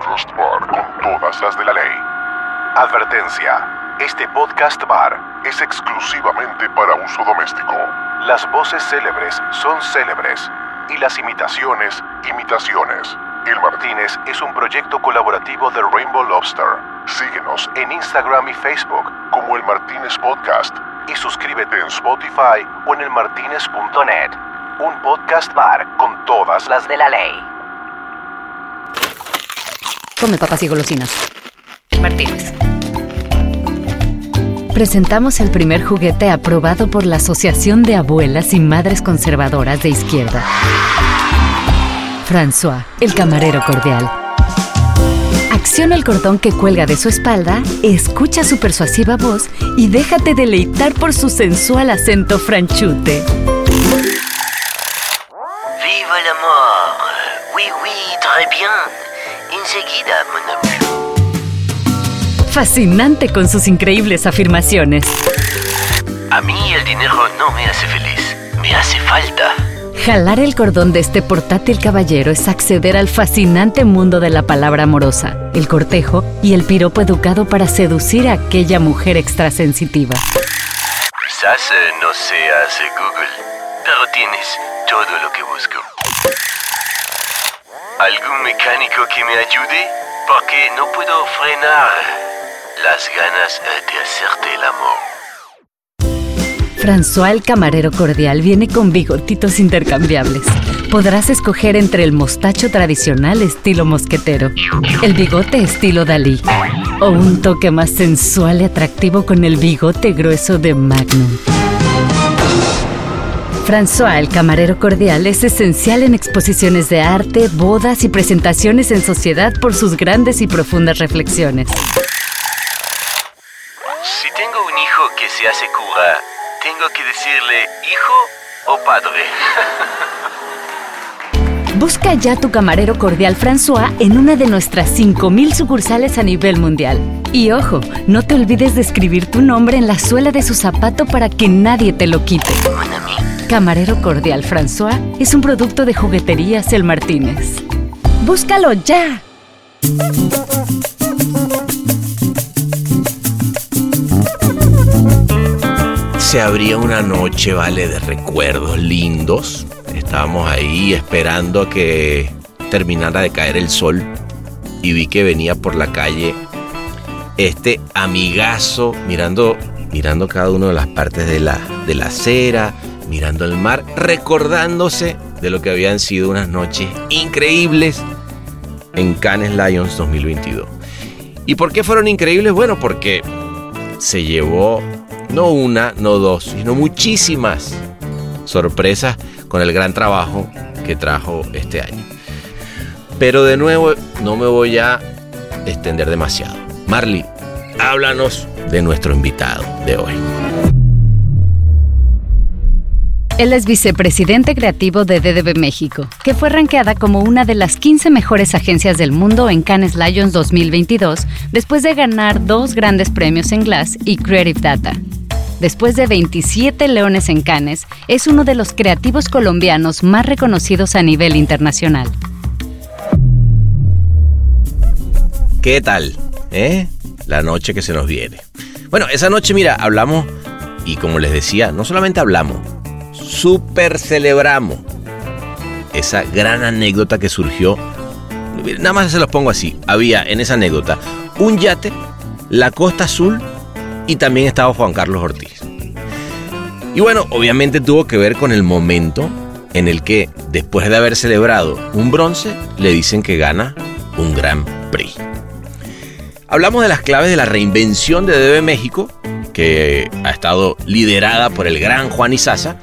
bar con todas las de la ley. Advertencia. Este podcast bar es exclusivamente para uso doméstico. Las voces célebres son célebres y las imitaciones, imitaciones. El Martínez es un proyecto colaborativo de Rainbow Lobster. Síguenos en Instagram y Facebook como El Martínez Podcast y suscríbete en Spotify o en elmartinez.net. Un podcast bar con todas las de la ley. Come papas y golosinas. Martínez. Presentamos el primer juguete aprobado por la Asociación de Abuelas y Madres Conservadoras de Izquierda. François, el camarero cordial. Acciona el cordón que cuelga de su espalda, escucha su persuasiva voz y déjate deleitar por su sensual acento franchute. Fascinante con sus increíbles afirmaciones. A mí el dinero no me hace feliz. Me hace falta. Jalar el cordón de este portátil caballero es acceder al fascinante mundo de la palabra amorosa, el cortejo y el piropo educado para seducir a aquella mujer extrasensitiva. Quizás eh, no seas eh, Google, pero tienes todo lo que busco. ¿Algún mecánico que me ayude? Porque no puedo frenar las ganas de hacerte el amor. François el camarero cordial viene con bigotitos intercambiables. Podrás escoger entre el mostacho tradicional estilo mosquetero, el bigote estilo Dalí o un toque más sensual y atractivo con el bigote grueso de Magnum. François el camarero cordial es esencial en exposiciones de arte, bodas y presentaciones en sociedad por sus grandes y profundas reflexiones. Se hace cura, tengo que decirle hijo o padre. Busca ya tu camarero cordial François en una de nuestras 5.000 sucursales a nivel mundial. Y ojo, no te olvides de escribir tu nombre en la suela de su zapato para que nadie te lo quite. Camarero cordial François es un producto de jugueterías El Martínez. ¡Búscalo ya! Se abría una noche, vale, de recuerdos lindos. Estábamos ahí esperando a que terminara de caer el sol y vi que venía por la calle este amigazo mirando, mirando cada una de las partes de la, de la acera, mirando el mar, recordándose de lo que habían sido unas noches increíbles en Cannes Lions 2022. ¿Y por qué fueron increíbles? Bueno, porque se llevó no una, no dos, sino muchísimas sorpresas con el gran trabajo que trajo este año. Pero de nuevo, no me voy a extender demasiado. Marley, háblanos de nuestro invitado de hoy. Él es vicepresidente creativo de DDB México, que fue rankeada como una de las 15 mejores agencias del mundo en Cannes Lions 2022 después de ganar dos grandes premios en Glass y Creative Data. Después de 27 leones en Cannes, es uno de los creativos colombianos más reconocidos a nivel internacional. ¿Qué tal? ¿Eh? La noche que se nos viene. Bueno, esa noche, mira, hablamos y como les decía, no solamente hablamos, super celebramos esa gran anécdota que surgió. Nada más se los pongo así. Había en esa anécdota un yate, la Costa Azul y también estaba Juan Carlos Ortiz. Y bueno, obviamente tuvo que ver con el momento en el que, después de haber celebrado un bronce, le dicen que gana un Gran Prix. Hablamos de las claves de la reinvención de DB México, que ha estado liderada por el gran Juan Izaza,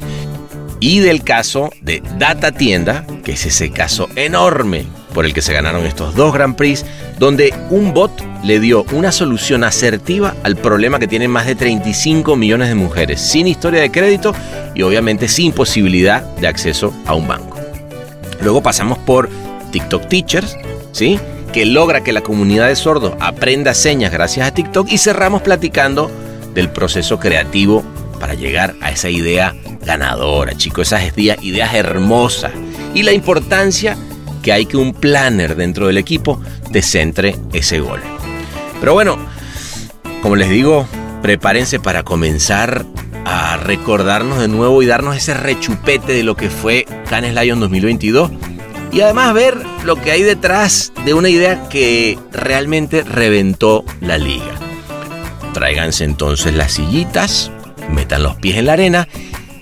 y del caso de Data Tienda, que es ese caso enorme por el que se ganaron estos dos Grand Prix, donde un bot le dio una solución asertiva al problema que tienen más de 35 millones de mujeres, sin historia de crédito y obviamente sin posibilidad de acceso a un banco. Luego pasamos por TikTok Teachers, ¿sí? que logra que la comunidad de sordos aprenda señas gracias a TikTok y cerramos platicando del proceso creativo para llegar a esa idea ganadora, chicos, esas ideas, hermosas y la importancia que hay que un planner dentro del equipo te centre ese gol. Pero bueno, como les digo, prepárense para comenzar a recordarnos de nuevo y darnos ese rechupete de lo que fue Canes Lion 2022 y además ver lo que hay detrás de una idea que realmente reventó la liga. Tráiganse entonces las sillitas, metan los pies en la arena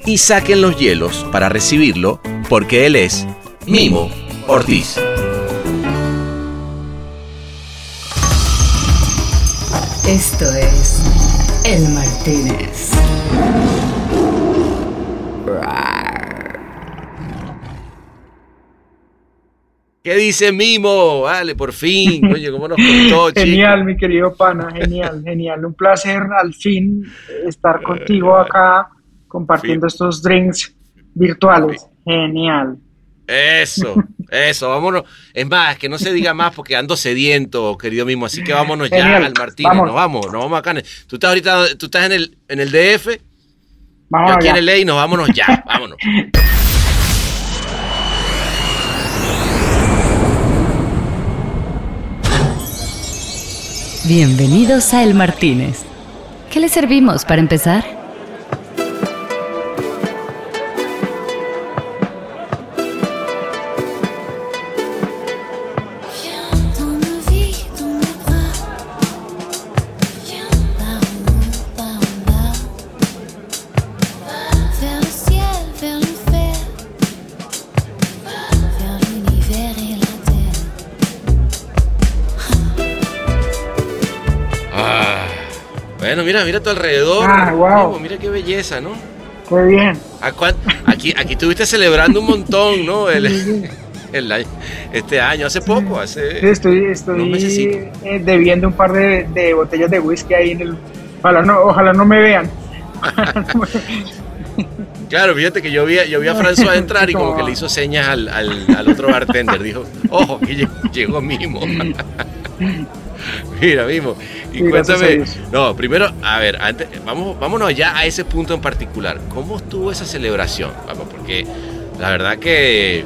y saquen los hielos para recibirlo porque él es Mimo Ortiz. Esto es El Martínez. ¿Qué dice Mimo? Vale, por fin. Oye, ¿cómo nos contó, Genial, mi querido pana, genial, genial. Un placer al fin estar contigo acá compartiendo estos drinks virtuales. Genial. Eso, eso, vámonos. Es más, que no se diga más porque ando sediento, querido Mimo. Así que vámonos ya al Martínez. Nos vamos, nos vamos acá. Tú estás ahorita, tú estás en el, en el DF. Vamos Yo aquí en el ley, nos vámonos ya, vámonos. Bienvenidos a El Martínez. ¿Qué le servimos para empezar? Mira, mira a tu alrededor. Ah, wow. mira qué belleza, ¿no? Qué bien. Aquí, aquí estuviste celebrando un montón, ¿no? El, este año, hace poco, hace. Sí, estoy, estoy eh, debiendo un par de, botellas de whisky ahí en el. Ojalá no, ojalá no me vean. Claro, fíjate que yo vi, yo vi a François entrar y como que le hizo señas al, al, otro bartender. Dijo, ojo, que llegó, llegó Mimo. Mira, Mimo. Y cuéntame. No, primero, a ver, antes, vamos, vámonos ya a ese punto en particular. ¿Cómo estuvo esa celebración? Vamos, porque la verdad que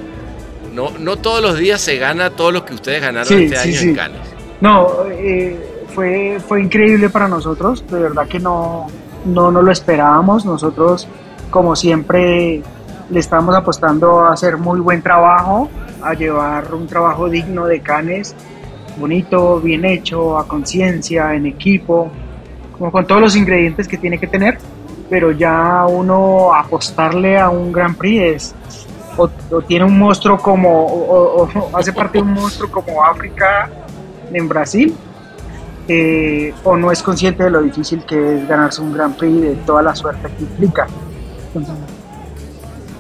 no, no todos los días se gana todo lo que ustedes ganaron este año en Cannes. No, eh, fue, fue increíble para nosotros. De verdad que no, no, no lo esperábamos. Nosotros, como siempre, le estábamos apostando a hacer muy buen trabajo, a llevar un trabajo digno de Canes bonito, bien hecho, a conciencia, en equipo, como con todos los ingredientes que tiene que tener, pero ya uno apostarle a un Grand Prix es, o, tiene un monstruo como, o, hace parte de un monstruo como África en Brasil, eh, o no es consciente de lo difícil que es ganarse un Grand Prix de toda la suerte que implica.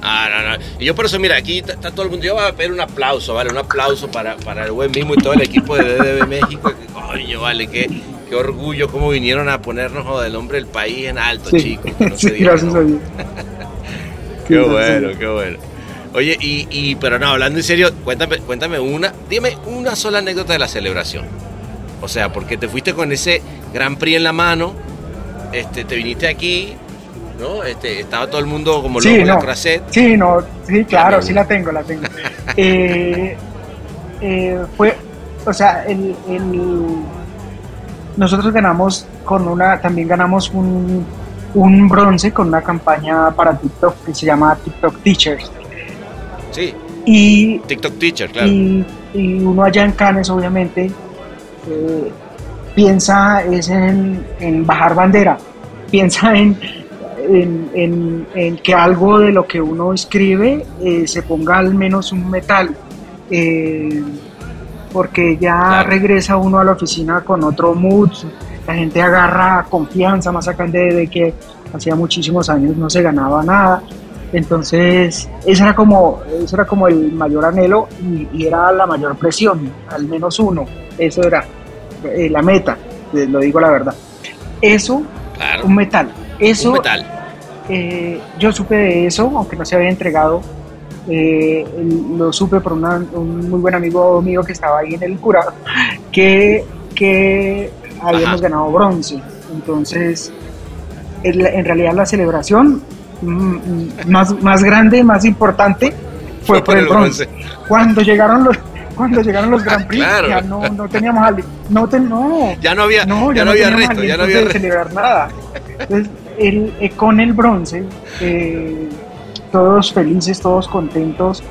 Ah, no, no. Y yo por eso, mira, aquí está, todo el mundo. Yo voy a pedir un aplauso, ¿vale? Un aplauso para, para el buen mismo y todo el equipo de DDB México. Coño, vale, qué, qué orgullo cómo vinieron a ponernos del nombre del país en alto, chicos. gracias a Dios. qué bueno, qué bueno. Oye, y, y, pero no, hablando en serio, cuéntame, cuéntame una, dime una sola anécdota de la celebración. O sea, porque te fuiste con ese Gran Prix en la mano, este, te viniste aquí, ¿no? Este, estaba todo el mundo como loco en la crasset. Sí, no, sí, claro, sí la tengo, la tengo. Eh, eh, fue, o sea, el, nosotros ganamos con una, también ganamos un, un bronce con una campaña para TikTok que se llama TikTok Teachers. Sí. Y, TikTok Teacher, claro. Y, uno allá en Cannes, obviamente, eh, piensa es en, en bajar bandera, piensa en en, que algo de lo que uno escribe eh, se ponga al menos un metal, eh, porque ya regresa uno a la oficina con otro mood, la gente agarra confianza, más acá de, que hacía muchísimos años no se ganaba nada. Entonces, ese era como, eso era como el mayor anhelo y, era la mayor presión, al menos uno. Eso era eh, la meta, lo digo la verdad. Eso, un metal. Eso, un metal. Eh, yo supe de eso, aunque no se había entregado. Eh, lo supe por un muy buen amigo mío que estaba ahí en el curado, que, que habíamos ganado bronce. Entonces, en realidad la celebración mm, mm, más, más grande, más importante, fue, por el bronce. Cuando llegaron los cuando llegaron los Grand Prix ya no, no teníamos no, no ya no había no, ya, no, había resto ya no había resto. celebrar nada entonces el, eh, con el bronce eh, todos felices todos contentos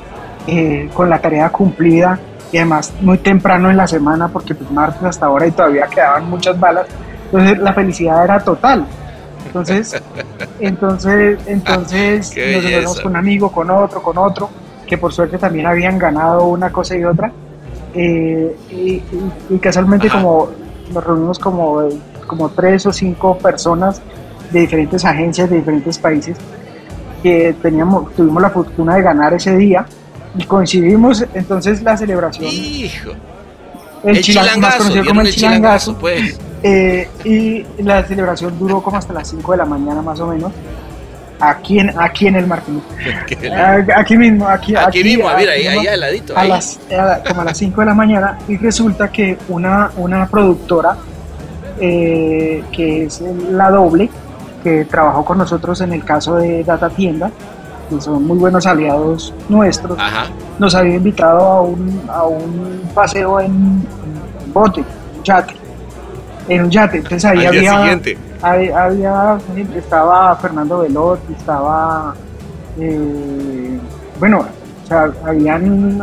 eh, con la tarea cumplida y además muy temprano en la semana porque pues martes hasta ahora y todavía quedaban muchas balas entonces la felicidad era total entonces entonces entonces nos vemos con un amigo con otro con otro que por suerte también habían ganado una cosa y otra. Eh, y, casualmente como nos reunimos como, como tres o cinco personas de diferentes agencias de diferentes países que teníamos, tuvimos la fortuna de ganar ese día y coincidimos entonces la celebración. Hijo. El, el más conocido como el chilangazo. Pues. Eh, y la celebración duró como hasta las 5 de la mañana más o menos aquí en, aquí en el Martín. aquí mismo, aquí, aquí, mismo, mira, ahí, ahí al ladito. A las, como a las 5 de la mañana y resulta que una, una productora eh, que es la doble, que trabajó con nosotros en el caso de Data Tienda, que son muy buenos aliados nuestros, nos había invitado a un, a un paseo en, en bote, en yate, en un yate. Entonces ahí había había, estaba Fernando Velot, estaba, eh, bueno, o sea, habían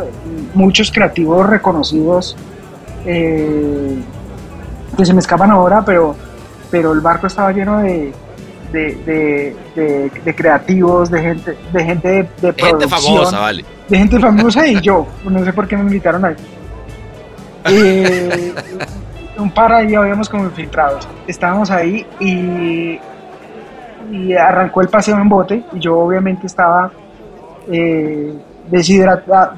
muchos creativos reconocidos eh, que se me escapan ahora, pero, pero el barco estaba lleno de, de, creativos, de gente, de gente de, Gente famosa, vale. De gente famosa y yo, no sé por qué me invitaron ahí. Eh, un par ahí habíamos como infiltrados. Estábamos ahí y, y arrancó el paseo en bote y yo obviamente estaba eh, deshidratado.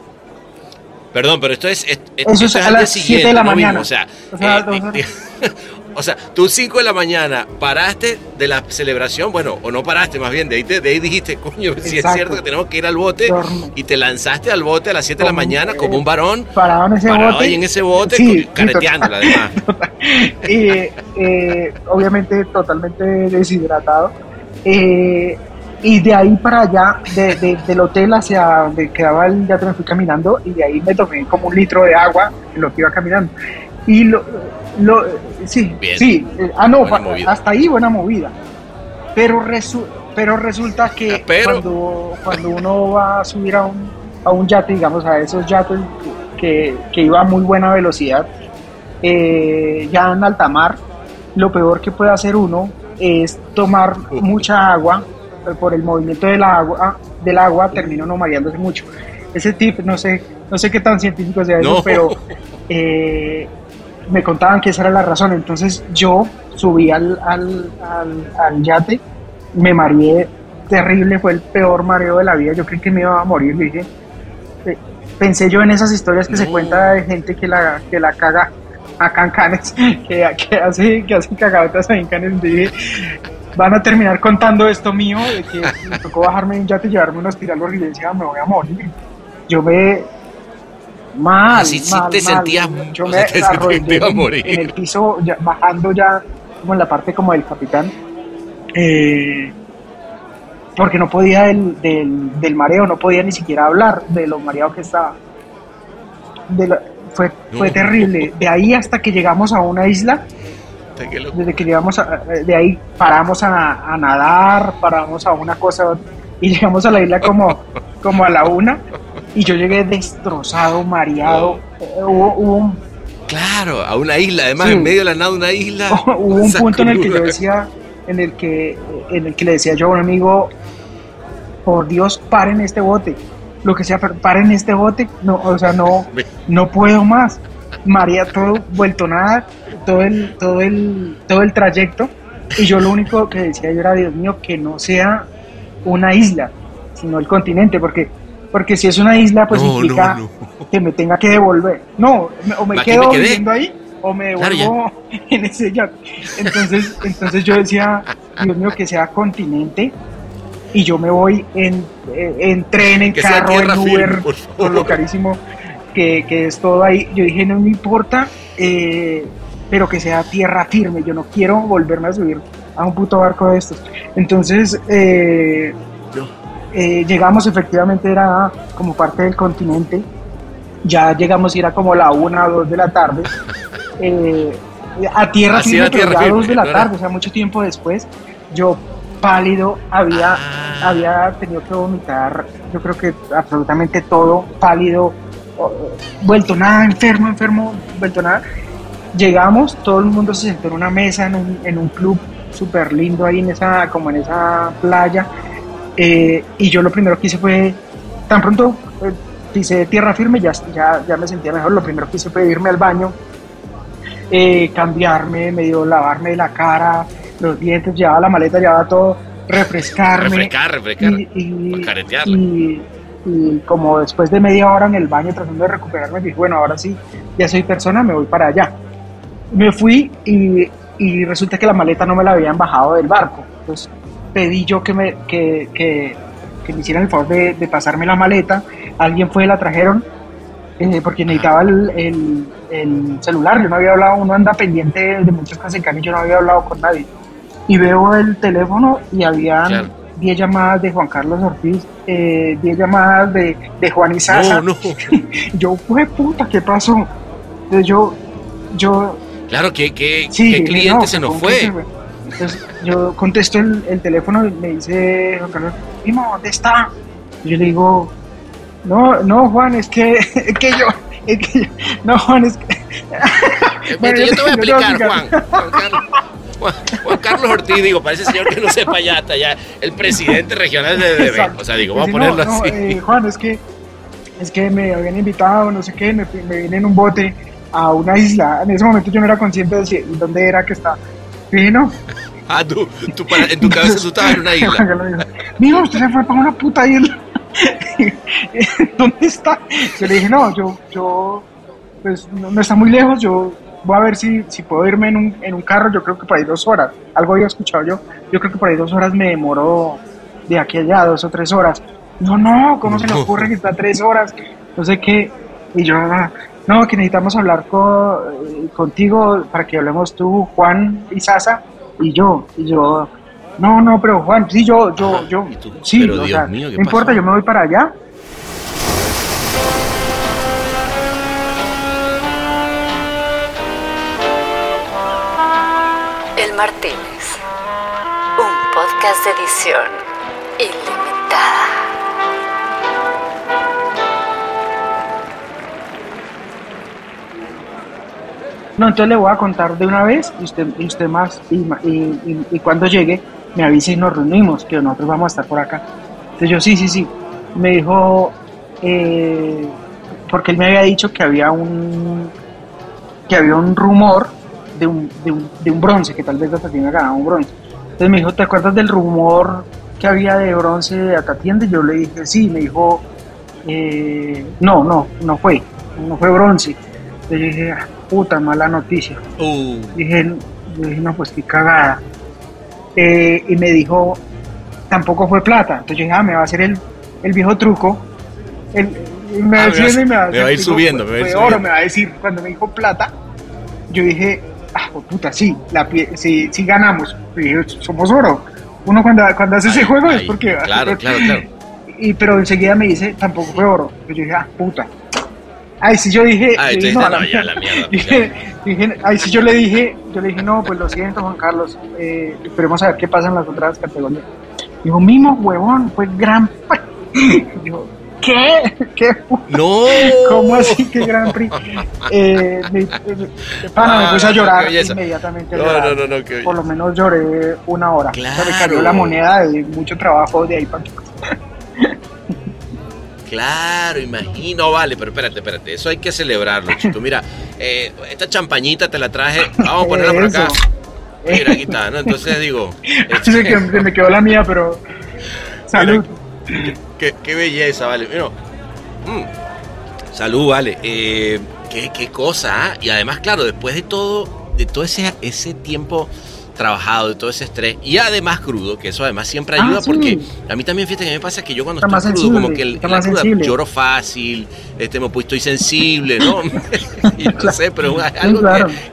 Perdón, pero esto es, Eso es, a las 7 de la mañana. o sea, eh, O sea, tú 5 de la mañana paraste de la celebración, bueno, o no paraste más bien, de ahí, de ahí dijiste, coño, si es cierto que tenemos que ir al bote, y te lanzaste al bote a las 7 de la mañana como un varón, parado en ese parado bote, ahí en ese bote, careteándola además. y eh, obviamente totalmente deshidratado. Eh, y de ahí para allá, de, del hotel hacia donde quedaba el ya me fui caminando y de ahí me tomé como un litro de agua en lo que iba caminando. Y lo, lo, sí, sí. Eh, ah, no, hasta ahí buena movida. Pero, pero resulta que Cuando, cuando uno va a subir a un, a un yate, digamos, a esos yates que, que iba a muy buena velocidad, eh, ya en alta mar, lo peor que puede hacer uno es tomar mucha agua eh, por el movimiento del agua, del agua termina uno mareándose mucho. Ese tip, no sé, no sé qué tan científico sea eso, pero eh, me contaban que esa era la razón. Entonces yo subí al, al, al, yate, me mareé terrible, fue el peor mareo de la vida. Yo creí que me iba a morir. Dije, eh, pensé yo en esas historias que se cuenta de gente que la, que la caga acá en Canes, que, que hace, que hace cagadas ahí en Canes. Dije, van a terminar contando esto mío, de que me tocó bajarme en un yate y llevarme una espiral de decía, me voy a morir. Yo me Mal, Así sí te sentías Yo me En, el piso, bajando ya como en la parte como del capitán, eh, porque no podía del, del, mareo, no podía ni siquiera hablar de lo mareado que estaba. fue, fue terrible. De ahí hasta que llegamos a una isla, desde que llegamos de ahí paramos a, a, nadar, paramos a una cosa y llegamos a la isla como, como a la una y yo llegué destrozado, mareado. Eh, hubo, un... Claro, a una isla, además en medio de la nada una isla. hubo un punto en el que yo decía, en el que, en el que le decía yo a un amigo, por Dios, paren este bote. Lo que sea, paren este bote. No, o sea, no, no puedo más. María todo vuelto nada, todo el, todo el, todo el trayecto. Y yo lo único que decía yo era, Dios mío, que no sea una isla, sino el continente, porque porque si es una isla, pues implica que me tenga que devolver. No, o me quedo viviendo ahí o me devuelvo en ese yate. Entonces, entonces yo decía, Dios mío, que sea continente y yo me voy en, eh, en tren, en carro, en Uber, por, lo carísimo que, que, es todo ahí. Yo dije, no me importa, eh, pero que sea tierra firme. Yo no quiero volverme a subir a un puto barco de estos. Entonces, eh, eh, llegamos, efectivamente era como parte del continente, ya llegamos y era como la una o dos de la tarde, eh, a tierra Así firme, pero tierra ya dos de la tarde, o sea, mucho tiempo después, yo pálido, había, Ah. había tenido que vomitar, yo creo que absolutamente todo, pálido, vuelto nada, enfermo, enfermo, vuelto nada. Llegamos, todo el mundo se sentó en una mesa, en un, en un club súper lindo ahí en esa, como en esa playa, eh, y yo lo primero que hice fue, tan pronto eh, pisé tierra firme, ya, ya, ya me sentía mejor, lo primero que hice fue irme al baño, eh, cambiarme, medio lavarme la cara, los dientes, llevaba la maleta, llevaba todo, refrescarme. Refrescar, refrescar. Y, y- y- y como después de media hora en el baño tratando de recuperarme, dije, bueno, ahora sí, ya soy persona, me voy para allá. Me fui y, y resulta que la maleta no me la habían bajado del barco. Entonces pedí yo que me, que, que- que me hicieran el favor de, de pasarme la maleta. Alguien fue, la trajeron, eh, porque necesitaba el, el- el celular. Yo no había hablado, uno anda pendiente de muchas cosas en cambio yo no había hablado con nadie. Y veo el teléfono y habían Claro. 10 llamadas de Juan Carlos Ortiz, eh, 10 llamadas de, de Juan Isaza. No, no. Yo, fue puta, ¿qué pasó? Entonces yo, yo, Claro, ¿qué, qué, sí, cliente no, se nos ¿con fue? Entonces yo contesto el, el teléfono y me dice Juan Carlos, Primo, ¿dónde está? Y yo le digo, no, no, Juan, es que, es que yo, es que yo, no, Juan, es que... Eh, Bueno, yo te voy a yo te voy a explicar, Juan. Juan Carlos, Juan, Juan Carlos Ortiz, digo, parece señor que no sepa ya, hasta ya el presidente regional de DDB. O sea, digo, vamos a ponerlo no, no, así. eh, Juan, es que, es que me habían invitado, no sé qué, me, me vine en un bote a una isla. En ese momento yo no era consciente de si- dónde era que estaba. Dije, no. Ah, tú, tú para- en tu cabeza tú estabas en una isla. Mijo, usted se fue para una puta isla. ¿Dónde está? Yo le dije, no, yo, yo, pues no, no está muy lejos, yo voy a ver si, si puedo irme en un, en un carro, yo creo que por ahí dos horas. Algo había escuchado yo, yo creo que por ahí dos horas me demoró de aquí a allá, dos o tres horas. No, no, ¿cómo se le ocurre que está tres horas? No sé qué. Y yo, "Ah, no, que necesitamos hablar con, eh, contigo para que hablemos tú, Juan y Sasa y yo. Y yo, no, no, pero Juan, sí, yo, yo, Ajá, yo, sí, Pero o Dios sea, mío, ¿qué no importa, pasó? yo me voy para allá. El Martínez. Un podcast de edición No, entonces le voy a contar de una vez y usted, usted más, y, cuando llegue me avisa y nos reunimos, que nosotros vamos a estar por acá. Entonces yo, sí, sí, sí. Me dijo, eh, porque él me había dicho que había un, que había un rumor de un, de un, de un bronce, que tal vez Atatienda ganaba un bronce. Entonces me dijo, ¿te acuerdas del rumor que había de bronce de Atatienda? Y yo le dije, sí, me dijo, eh, no, no, no fue, no fue bronce. Entonces yo dije, "Ah, puta, mala noticia. Uh, Dije, dije, no, pues qué cagada. Eh, y me dijo, tampoco fue plata. Entonces yo dije, ah, me va a hacer el, el viejo truco. El, me, va Ah, me va y me va me va a ir subiendo, me va a ir fue oro, subiendo. me va a decir, cuando me dijo plata, yo dije, ah, pues puta, sí, la, pie- sí, sí ganamos. Y dije, somos oro. Uno cuando, cuando hace ese Ahí, juego es porque... Claro, claro, claro. Y, pero enseguida me dice, tampoco fue oro. Yo dije, ah, puta. Ay, sí, yo dije... Ah, yo dije, entonces, a no, ya, la mierda, Dije, dije, ay, sí, yo le dije, yo le dije, no, pues lo siento, Juan Carlos, eh, esperemos a ver qué pasa en las otras categorías. Dijo, mimo, huevón, fue gran... Prix". Yo, ¿qué? ¿Qué? No. ¿Cómo así que Gran Prix? Eh, me, me- pana, me Ah, puse a qué llorar inmediatamente. No, llorar. no, no, no, qué Por lo menos lloré una hora. O sea, me cayó Claro. la moneda de mucho trabajo de ahí para Claro, imagino, vale, pero espérate, espérate, eso hay que celebrarlo, chito. Mira, eh, esta champañita te la traje, vamos a ponerla por acá. Mira, aquí está, ¿no? Entonces digo, que- se me quedó la mía, pero... Salud. qué, qué belleza, vale. Mira, mm, salud, vale. Eh, qué, qué cosa, ¿ah? Y además, claro, después de todo, de todo ese, ese tiempo trabajado, de todo ese estrés, y además crudo, que eso además siempre Ah, ayuda, sí. porque a mí también, fíjate que me pasa que yo cuando Está estoy crudo, como que el, la cruda sensible. lloro fácil, este, me, pues, estoy sensible, ¿no? y no sé, pero es algo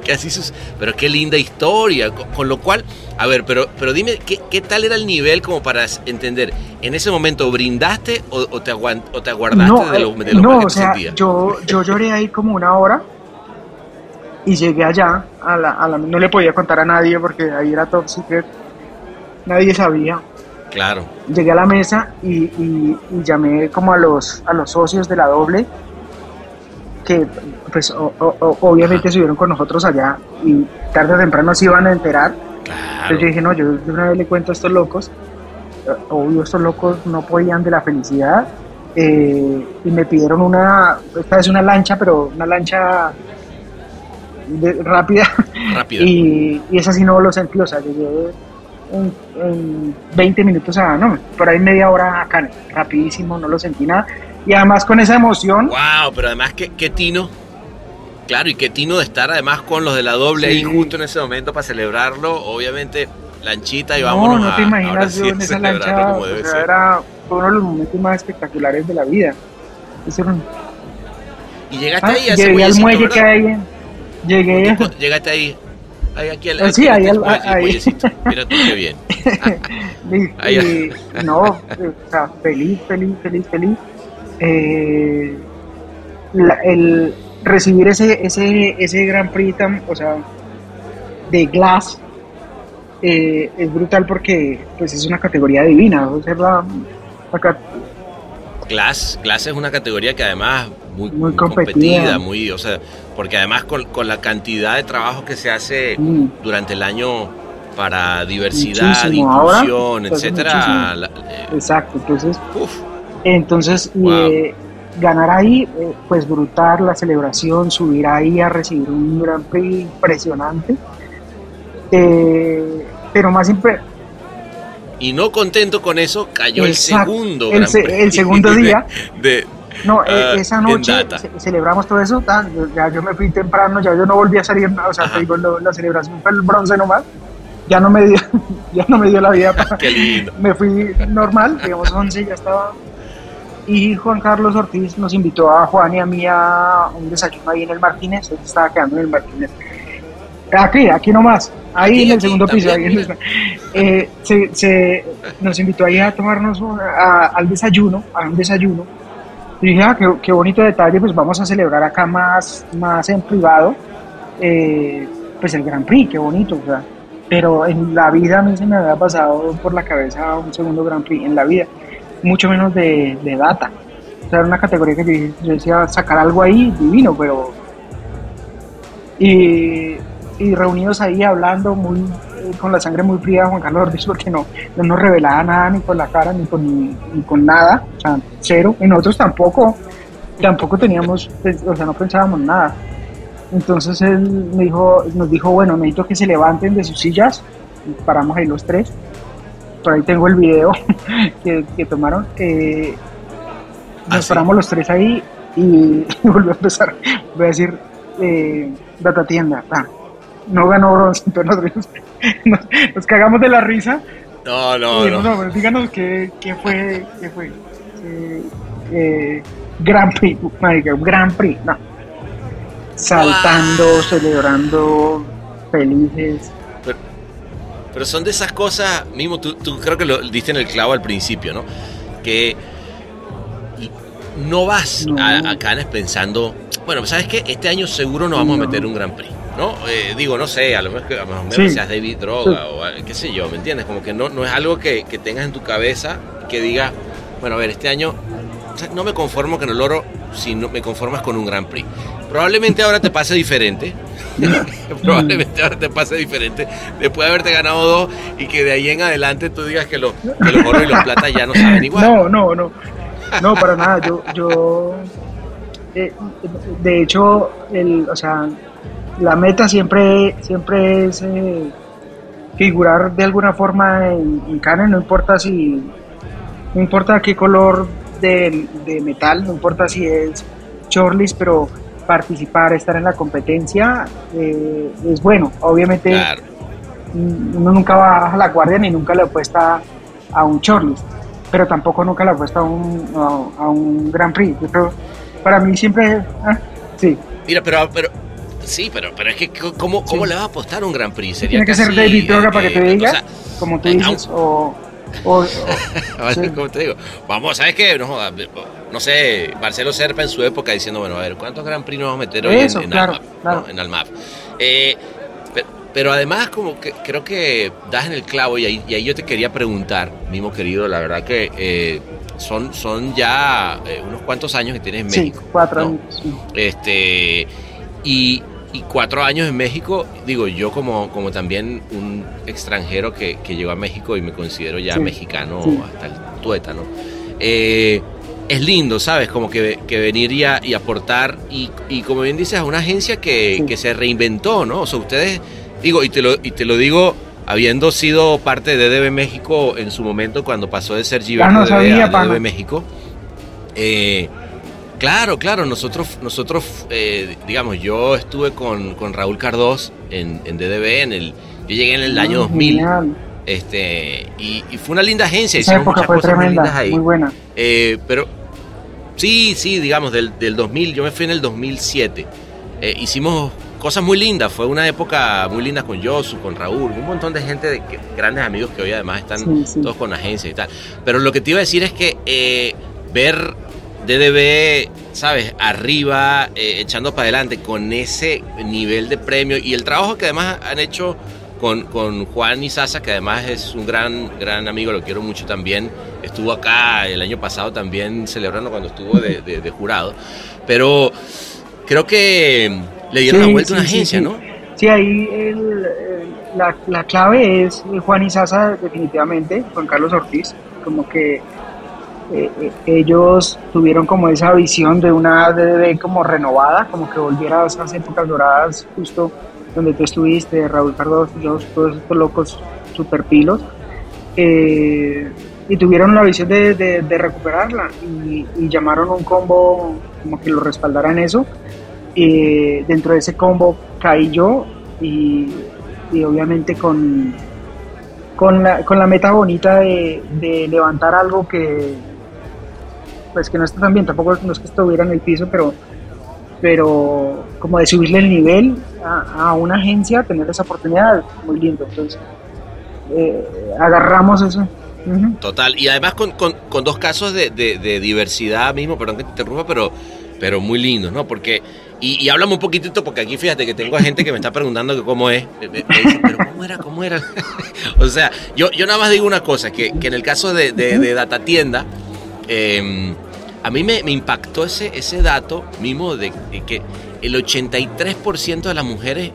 que, así sus, pero qué linda historia, con, lo cual, a ver, pero, pero dime, ¿qué, ¿qué, tal era el nivel como para entender? ¿En ese momento brindaste o, te, aguant, o te aguardaste de lo, de lo no, o sea, Yo, yo lloré ahí como una hora y llegué allá, a la, a la, no le podía contar a nadie porque ahí era top secret, nadie sabía. Claro. Llegué a la mesa y, y, llamé como a los, a los socios de la doble, que pues obviamente estuvieron con nosotros allá y tarde o temprano se iban a enterar. Entonces yo dije, no, yo de una vez le cuento a estos locos, eh, obvio estos locos no podían de la felicidad eh, y me pidieron una, esta vez una lancha, pero una lancha rápida. Y, y esa sí no lo sentí, o sea, llegué en, 20 minutos a, no, por ahí media hora acá, rapidísimo, no lo sentí nada. Y además con esa emoción. Wow, pero además que, qué tino. Claro, y qué tino de estar además con los de la doble ahí justo en ese momento para celebrarlo. Obviamente, lanchita y vámonos. No, no te imaginas yo en esa lancha. era uno de los momentos más espectaculares de la vida. Y llegaste ah, ahí a Llegué al muelle que hay. Llegué. Llegaste ahí Ahí, aquí al, sí, ahí, ahí. Mira tú qué bien. no, o sea, feliz, feliz, feliz, feliz. Eh, el recibir ese, ese, ese Gran Prix, o sea, de Glass, eh, es brutal porque pues es una categoría divina. O sea, la, Glass, Glass es una categoría que además muy, muy, competida. muy, o sea, porque además con, con, la cantidad de trabajo que se hace mm. durante el año para diversidad, inclusión, pues, etcétera. Eh, Exacto, entonces, entonces eh, ganar ahí, eh, pues brutal la celebración, subir ahí a recibir un Gran Prix impresionante, pero más impre y no contento con eso, cayó el segundo. El, el segundo día. de, no, ah, esa noche celebramos todo eso, ya yo me fui temprano, ya yo no volví a salir, o sea, te digo, la celebración fue el bronce nomás, ya no me dio, ya no me dio la vida, para, me fui normal, digamos 11 ya estaba, y Juan Carlos Ortiz nos invitó a Juan y a mí a un desayuno ahí en el Martínez, él estaba quedando en el Martínez, aquí, aquí nomás, ahí en el segundo piso, ahí eh, se, se, nos invitó ahí a tomarnos al desayuno, a un desayuno, y dije, ah, qué, bonito detalle, pues vamos a celebrar acá más, más en privado, eh, pues el Grand Prix, qué bonito, o sea, pero en la vida a mí se me había pasado por la cabeza un segundo Grand Prix, en la vida, mucho menos de, data. O sea, era una categoría que yo, decía sacar algo ahí divino, pero... Y, y reunidos ahí hablando muy con la sangre muy fría Juan Carlos Ortiz porque no, no nos revelaba nada ni con la cara ni con, ni, con nada, o sea, cero. Y nosotros tampoco, tampoco teníamos, pues, o sea, no pensábamos nada. Entonces él me dijo, nos dijo, bueno, necesito que se levanten de sus sillas. paramos ahí los tres. Por ahí tengo el video que, que tomaron. Eh, nos ¿Ah, paramos los tres ahí y volvió a empezar. Voy a decir, eh, data tienda. Ah, no ganó entonces nos, cagamos de la risa. No, no, no. no pues díganos qué, qué, fue, qué fue. Eh, Grand Prix, Grand Prix, no. Saltando, celebrando, felices. Pero, son de esas cosas, mismo tú, tú creo que lo diste en el clavo al principio, ¿no? Que no vas a, a Cannes pensando, bueno, ¿sabes qué? Este año seguro nos vamos a meter un Grand Prix. ¿No? Eh, digo, no sé, a lo mejor, a lo mejor seas David Droga o qué sé yo, ¿me entiendes? Como que no, no es algo que, tengas en tu cabeza que diga, bueno, a ver, este año no me conformo con el oro si no me conformas con un Grand Prix. Probablemente ahora te pase diferente. Probablemente ahora te pase diferente. Después de haberte ganado dos y que de ahí en adelante tú digas que, los oro y los plata ya no saben igual. No, no, no. No, para nada. Yo, yo eh, de hecho, el, o sea, la meta siempre, siempre es eh, figurar de alguna forma en, en no importa si, no importa qué color de, metal, no importa si es Chorlis, pero participar, estar en la competencia eh, es bueno. Obviamente uno nunca baja la guardia ni nunca le apuesta a un Chorlis, pero tampoco nunca le apuesta a un, a, un Grand Prix. para mí siempre, ah, sí, Mira, pero, pero sí, pero, pero es que ¿cómo, cómo le va a apostar un Gran Prix? Sería Tiene que ser David Droga para que te eh, diga, como tú eh, dices, o... o, Como te digo, vamos, ¿sabes qué? No, no sé, Marcelo Serpa en su época diciendo, bueno, a ver, ¿cuántos Gran Prix nos vamos a meter hoy en, en, claro, en Almaf? Eh, pero, además, como que creo que das en el clavo y ahí, y ahí yo te quería preguntar, mismo querido, la verdad que eh, son, son ya eh, unos cuantos años que tienes en México. cuatro años. Este, y, y, cuatro años en México, digo, yo como, como también un extranjero que, que llegó a México y me considero ya mexicano hasta el tueta, ¿no? Eh, es lindo, ¿sabes? Como que, que venir y, y aportar y, y, como bien dices, a una agencia que, que, se reinventó, ¿no? O sea, ustedes, digo, y te lo, y te lo digo habiendo sido parte de DB México en su momento cuando pasó de ser Gilberto ah, a DB México. Eh, claro, claro, nosotros, nosotros eh, digamos, yo estuve con, con Raúl Cardós en, en, DDB, en el, yo llegué en el ah, año 2000. Este, y, fue una linda agencia, Esa época fue tremenda, ahí. Muy buena. Eh, pero Sí, sí, digamos, del, del 2000, yo me fui en el 2007. Eh, hicimos cosas muy lindas, fue una época muy linda con Josu, con Raúl, un montón de gente, de grandes amigos que hoy además están todos con agencia y tal. Pero lo que te iba a decir es que eh, ver DDB, ¿sabes? Arriba, eh, echando para adelante con ese nivel de premio y el trabajo que además han hecho con, con Juan Sasa, que además es un gran, gran amigo, lo quiero mucho también. Estuvo acá el año pasado también celebrando cuando estuvo de, jurado. Pero creo que le dieron la vuelta a una agencia, ¿no? Sí, ahí el, la, la, clave es Juan Sasa definitivamente, Juan Carlos Ortiz, como que eh, eh, ellos tuvieron como esa visión de una DDB como renovada, como que volviera a esas épocas doradas justo donde tú estuviste, Raúl Cardoso, todos estos locos super pilos, eh, y tuvieron la visión de, recuperarla y, llamaron un combo como que lo respaldara en eso. y dentro de ese combo caí yo y, obviamente con, con, la, con la meta bonita de, levantar algo que pues que no está tan bien, tampoco no es que estuviera en el piso, pero pero como de subirle el nivel a, una agencia, tener esa oportunidad, muy lindo. Entonces, eh, agarramos eso. Total, y además con, con, dos casos de, de, diversidad mismo, perdón que te interrumpa, pero, pero muy lindos, ¿no? Porque, y, y háblame un poquitito, porque aquí fíjate que tengo a gente que me está preguntando que cómo es, pero ¿cómo era? ¿Cómo era? o sea, yo, yo nada más digo una cosa, que, que en el caso de, de, Data Tienda, eh, a mí me, impactó ese, ese dato mismo de, que el 83% de las mujeres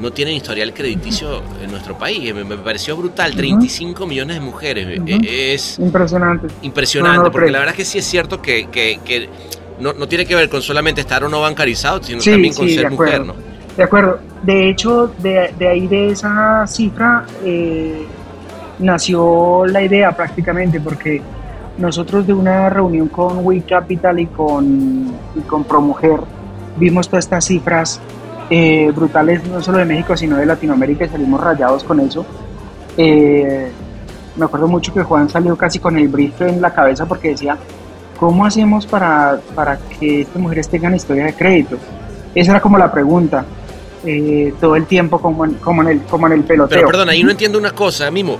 no tienen historial crediticio en nuestro país. Me, pareció brutal, 35 millones de mujeres. E, es impresionante. Impresionante, porque la verdad es que sí es cierto que, no, tiene que ver con solamente estar o no bancarizado, sino también con ser mujer, ¿no? De acuerdo. De hecho, de, ahí de esa cifra eh, nació la idea prácticamente, porque nosotros de una reunión con We Capital y con, y con ProMujer vimos todas estas cifras eh, brutales, no solo de México, sino de Latinoamérica, y salimos rayados con eso. Eh, me acuerdo mucho que Juan salió casi con el brief en la cabeza porque decía, ¿cómo hacemos para, para que estas mujeres tengan historia de crédito? Esa era como la pregunta. Eh, todo el tiempo como en, como en el como en el peloteo. Pero perdón, ahí no entiendo una cosa, Mimo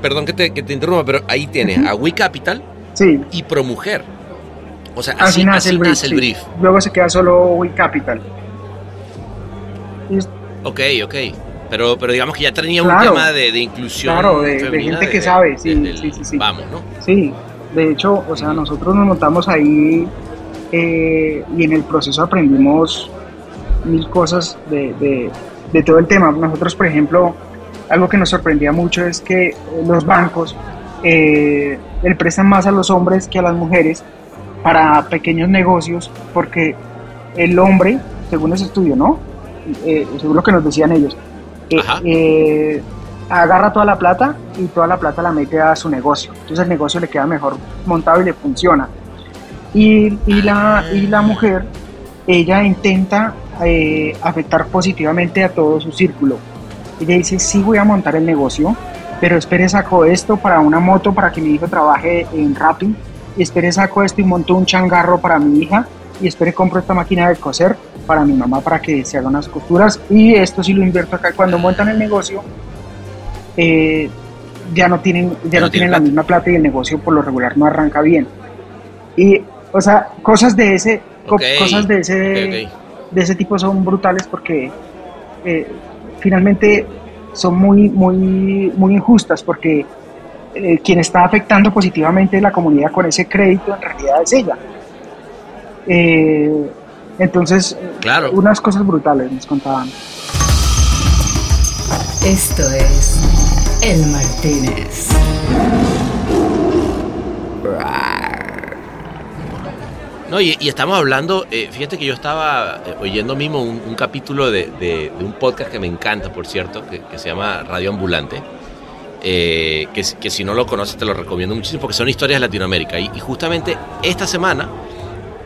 perdón que te, que te interrumpa, pero ahí tienes a We Capital y ProMujer. O sea, así, nace, el, brief, Luego se queda solo We Capital. Ok, ok. Pero, pero digamos que ya tenía un tema de, inclusión. Claro, de, gente que sabe, sí, sí, sí, Vamos, ¿no? Sí, de hecho, o sea, nosotros nos montamos ahí eh, y en el proceso aprendimos mil cosas de, de todo el tema. Nosotros, por ejemplo, algo que nos sorprendía mucho es que eh, los bancos eh, le prestan más a los hombres que a las mujeres para pequeños negocios porque el hombre, según ese estudio, ¿no? Eh, según lo que nos decían ellos, eh, agarra toda la plata y toda la plata la mete a su negocio. Entonces el negocio le queda mejor montado y le funciona. Y, y la, y la mujer, ella intenta afectar positivamente a todo su círculo ella dice, sí voy a montar el negocio, pero espere saco esto para una moto para que mi hijo trabaje en Rappi, espere saco esto y monto un changarro para mi hija, y espere compro esta máquina de coser para mi mamá para que se hagan unas costuras. Y esto sí lo invierto acá. Cuando montan el negocio, eh, ya no tienen, ya no, tienen la misma plata y el negocio por lo regular no arranca bien. Y, o sea, cosas de ese, cosas de ese, de ese tipo son brutales porque eh, finalmente son muy, muy, muy injustas porque eh, quien está afectando positivamente la comunidad con ese crédito en realidad es ella. Eh, entonces, claro. unas cosas brutales nos contaban. Esto es El Martínez. No, y, estamos hablando, eh, fíjate que yo estaba eh, oyendo mismo un, capítulo de, un podcast que me encanta, por cierto, que, se llama Radio Ambulante, eh, que, si no lo conoces te lo recomiendo muchísimo porque son historias de Latinoamérica. Y, justamente esta semana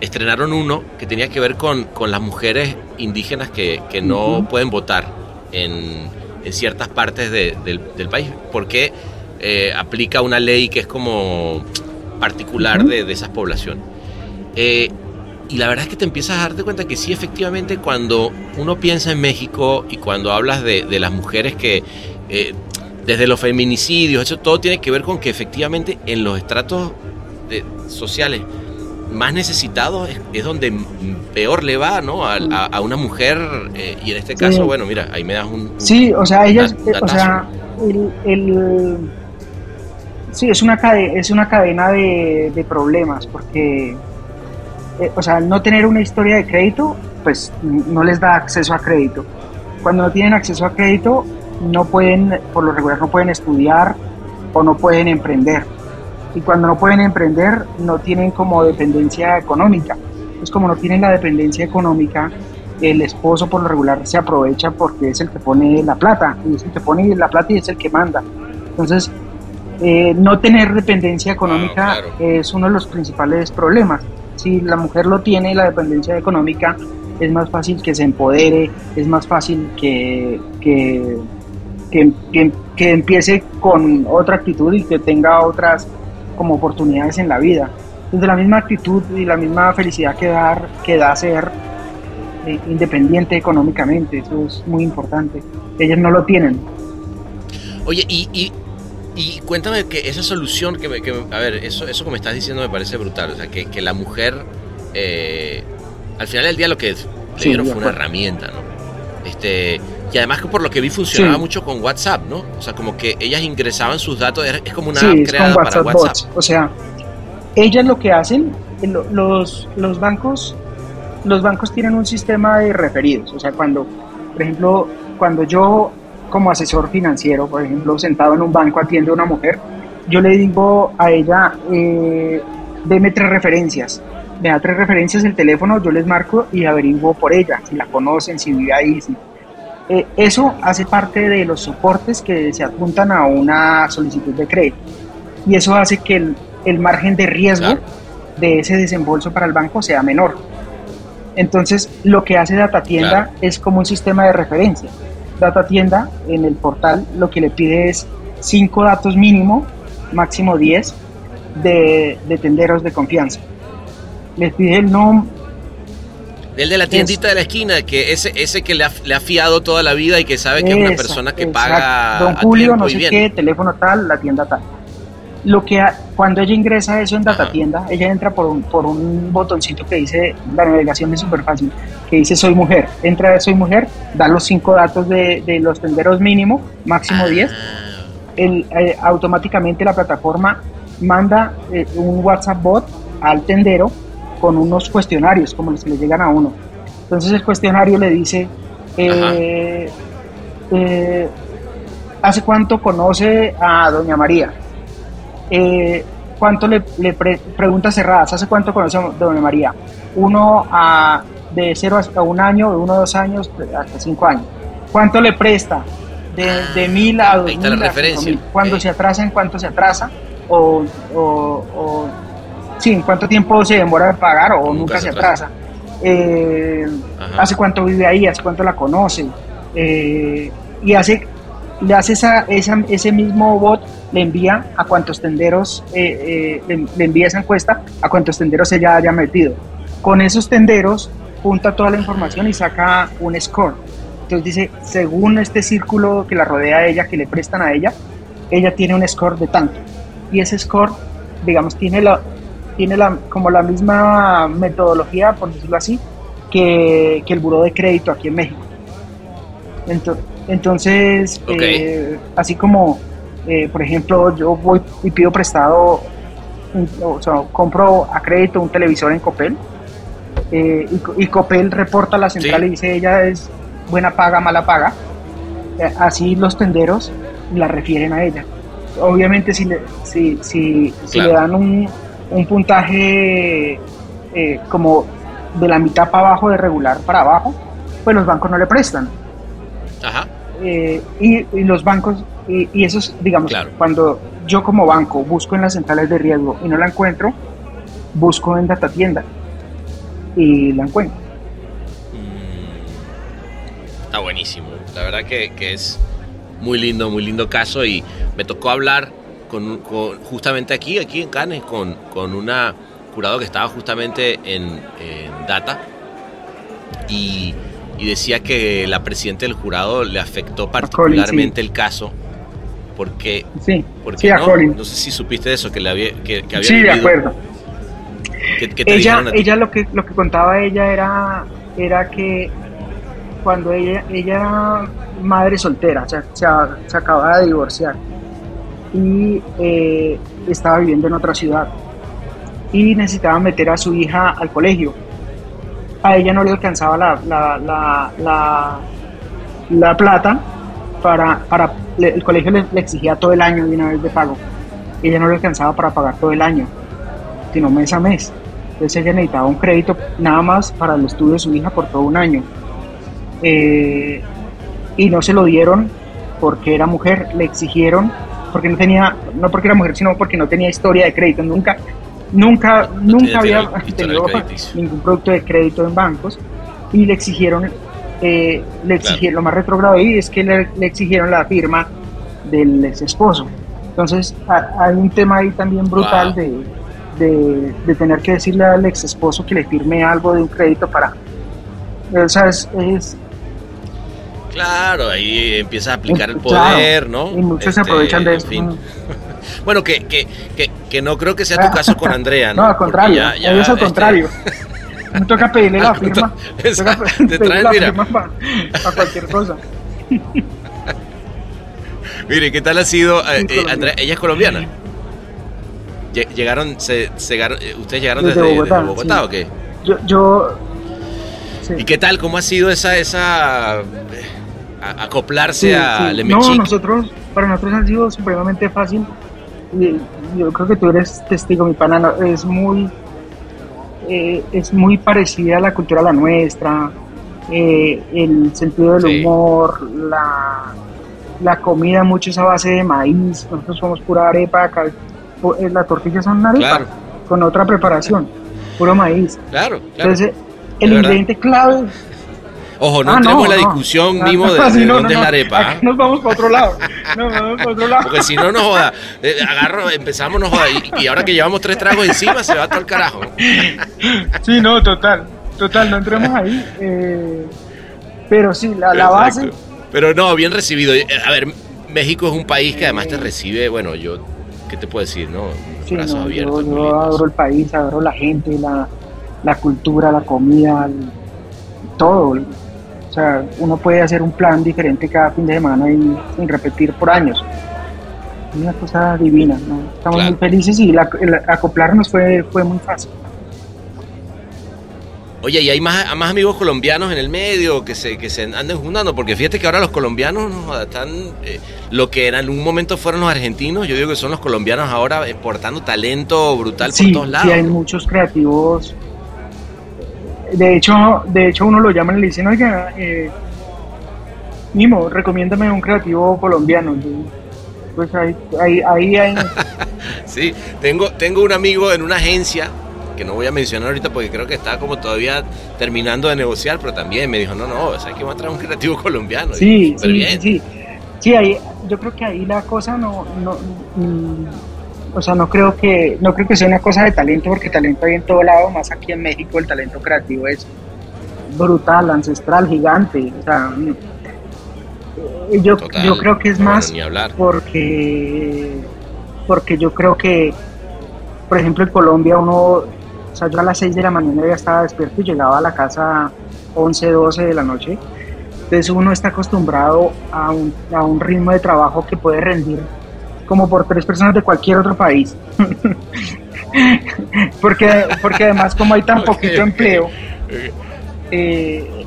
estrenaron uno que tenía que ver con, con las mujeres indígenas que, no pueden votar en, ciertas partes del, país porque aplica una ley que es como particular de, de esas poblaciones. Eh, y la verdad es que te empiezas a darte cuenta que sí, efectivamente, cuando uno piensa en México y cuando hablas de, las mujeres que, eh, desde los feminicidios, eso todo tiene que ver con que efectivamente en los estratos sociales más necesitados es, donde peor le va ¿no? a, una mujer eh, y en este caso, bueno, mira, ahí me das un... sí, o sea, ellas, o sea, el, sí, es una, cadena, es una cadena de, de problemas porque eh, o sea, no tener una historia de crédito, pues no les da acceso a crédito. Cuando no tienen acceso a crédito, no pueden, por lo regular, no pueden estudiar o no pueden emprender. Y cuando no pueden emprender, no tienen como dependencia económica. Entonces, como no tienen la dependencia económica, el esposo por lo regular se aprovecha porque es el que pone la plata, y es el que pone la plata y es el que manda. Entonces, eh, no tener dependencia económica es uno de los principales problemas si la mujer lo tiene, la dependencia económica, es más fácil que se empodere, es más fácil que, que, que, empiece con otra actitud y que tenga otras como oportunidades en la vida. Entonces la misma actitud y la misma felicidad que, dar, que da ser eh, independiente económicamente, eso es muy importante. Ellas no lo tienen. Oye, y y cuéntame que esa solución, que, a ver, eso, eso que me estás diciendo me parece brutal. O sea, que, que la mujer, eh, al final del día lo que le dieron fue una herramienta, ¿no? Este, y además que por lo que vi funcionaba mucho con WhatsApp, ¿no? O sea, como que ellas ingresaban sus datos, es como una app creada para WhatsApp. O sea, ellas lo que hacen, los, los bancos, los bancos tienen un sistema de referidos. O sea, cuando, por ejemplo, cuando yo como asesor financiero, por ejemplo, sentado en un banco atiende a una mujer, yo le digo a ella, eh, deme tres referencias, me da tres referencias el teléfono, yo les marco y averiguo por ella, si la conocen, si vive ahí. Eh, eso hace parte de los soportes que se adjuntan a una solicitud de crédito y eso hace que el, margen de riesgo de ese desembolso para el banco sea menor. Entonces, lo que hace Data Tienda es como un sistema de referencia. Data Tienda en el portal lo que le pide es cinco datos mínimo, máximo 10, de, de tenderos de confianza. Les pide el nombre. El de la tiendita de la esquina, que ese, ese que le ha, le ha, fiado toda la vida y que sabe que es una persona que paga. Don Julio, no sé qué, teléfono tal, la tienda tal. Lo que cuando ella ingresa eso en Data Tienda, ella entra por un, por un botoncito que dice, la navegación es súper fácil, que dice soy mujer. Entra soy mujer, da los cinco datos de, de los tenderos mínimo, máximo 10. Ah. El, eh, automáticamente la plataforma manda eh, un WhatsApp bot al tendero con unos cuestionarios como los que le llegan a uno. Entonces el cuestionario le dice, eh, ¿hace cuánto conoce a Doña María? eh, ¿cuánto le, le preguntas cerradas? ¿Hace cuánto conocemos Doña María? Uno a, de 0 hasta un año, de 1 a 2 años, hasta 5 años. ¿Cuánto le presta? De, de mil a dos mil a. ¿Cuándo se atrasa? ¿En cuánto se atrasa? O, o, sí, ¿en cuánto tiempo se demora de pagar o nunca, se atrasa? Eh, ¿Hace cuánto vive ahí? ¿Hace cuánto la conoce? Eh, y hace le hace esa, ese mismo bot, le envía a cuantos tenderos, eh, eh, le, envía esa encuesta a cuantos tenderos ella haya metido. con esos tenderos junta toda la información y saca un score. Entonces dice, según este círculo que la rodea a ella, que le prestan a ella, ella tiene un score de tanto. Y ese score, digamos, tiene, la, tiene la, como la misma metodología, por decirlo así, que, que el Buró de Crédito aquí en México. Entonces, eh, así como, eh, por ejemplo, yo voy y pido prestado, o sea, compro a crédito un televisor en Copel, eh, y, Copel reporta a la central y dice ella es buena paga, mala paga, así los tenderos la refieren a ella. Obviamente si le, si, si, si le dan un, un puntaje como de la mitad para abajo, de regular para abajo, pues los bancos no le prestan. Ajá. Eh, y, los bancos, y, y eso es, digamos, cuando yo como banco busco en las centrales de riesgo y no la encuentro, busco en data tienda y la encuentro. Mm, está buenísimo. La verdad que, es muy lindo, muy lindo caso y me tocó hablar con, justamente aquí, aquí en Cannes, con, con una jurado que estaba justamente en, Data y, decía que la presidenta del jurado le afectó particularmente el caso porque, sí, porque no, sé si supiste de eso, que, le había, que, había Sí, de acuerdo. Ella, ella lo que lo que contaba ella era, era que cuando ella, ella era madre soltera, se, se, acababa de divorciar y eh, estaba viviendo en otra ciudad y necesitaba meter a su hija al colegio. A ella no le alcanzaba la, la, la, la, plata para, para el colegio le, exigía todo el año de una vez de pago. Ella no le alcanzaba para pagar todo el año, sino mes a mes. Entonces ella necesitaba un crédito nada más para el estudio de su hija por todo un año. Eh, y no se lo dieron porque era mujer, le exigieron, porque no tenía, no porque era mujer, sino porque no tenía historia de crédito, nunca, Nunca, nunca había tenido ningún producto de crédito en bancos y le exigieron, eh, le exigieron lo más retrogrado ahí es que le, exigieron la firma del ex esposo. Entonces hay un tema ahí también brutal de, de, tener que decirle al ex esposo que le firme algo de un crédito para... O sea, es, Claro, ahí empieza a aplicar el poder, ¿no? Y muchos se este, aprovechan de eso. Bueno, que, que, que, que, no creo que sea tu caso con Andrea, ¿no? No, al contrario, ya, ya, es al este, contrario. Me toca pedirle la firma. Toca te pedirle la firma para, cualquier cosa. Mire, ¿qué tal ha sido? Eh, eh, Andrea, ella es colombiana. Llegaron, se, se, eh, ¿Ustedes llegaron desde, Bogotá, Bogotá o qué? Yo, yo sí. ¿Y qué tal? ¿Cómo ha sido esa, esa acoplarse sí, a. No, nosotros, para nosotros ha sido supremamente fácil yo creo que tú eres testigo, mi pana, es muy, eh, es muy parecida a la cultura a la nuestra, eh, el sentido del humor, la, la comida mucho es a base de maíz, nosotros somos pura arepa, acá, eh, la tortilla son arepa, con otra preparación, puro maíz. Claro, Entonces, el ingrediente clave Ojo, no ah, entremos en la discusión mismo de, de dónde es la arepa. nos vamos para otro lado. Nos vamos para otro lado. Porque si no nos joda, eh, agarro, empezamos nos joda. Y, ahora que llevamos tres tragos encima se va todo el carajo. Sí, no, total. Total, no entremos ahí. Eh, pero sí, la, la base. Pero no, bien recibido. Eh, a ver, México es un país que además te recibe, bueno, yo, ¿qué te puedo decir? no sí, brazos abiertos. Yo, yo adoro el país, adoro la gente, la, la cultura, la comida, todo o sea, uno puede hacer un plan diferente cada fin de semana y sin repetir por años. Es una cosa divina, ¿no? Estamos muy felices y acoplarnos fue, fue muy fácil. Oye, ¿y hay más, más amigos colombianos en el medio que se, que se anden juntando? Porque fíjate que ahora los colombianos están, eh, lo que en algún momento fueron los argentinos, yo digo que son los colombianos ahora exportando talento brutal por todos lados. Sí, hay muchos creativos de hecho, de hecho uno lo llama y le dicen, oiga, eh, Mimo, recomiéndame un creativo colombiano. Pues ahí, ahí, ahí hay... sí, tengo, tengo un amigo en una agencia que no voy a mencionar ahorita porque creo que está como todavía terminando de negociar, pero también me dijo, no, no, o sea, que va a traer un creativo colombiano. Sí, sí, sí. Sí, ahí, yo creo que ahí la cosa no, no mm, o sea, no creo que no creo que sea una cosa de talento, porque talento hay en todo lado, más aquí en México el talento creativo es brutal, ancestral, gigante. O sea, eh, yo, yo creo que es más porque porque yo creo que, por ejemplo, en Colombia uno, o sea, yo a las 6 de la mañana ya estaba despierto y llegaba a la casa 11, 12 de la noche. Entonces uno está acostumbrado a un, a un ritmo de trabajo que puede rendir como por tres personas de cualquier otro país. porque, porque además como hay tan poquito empleo, eh,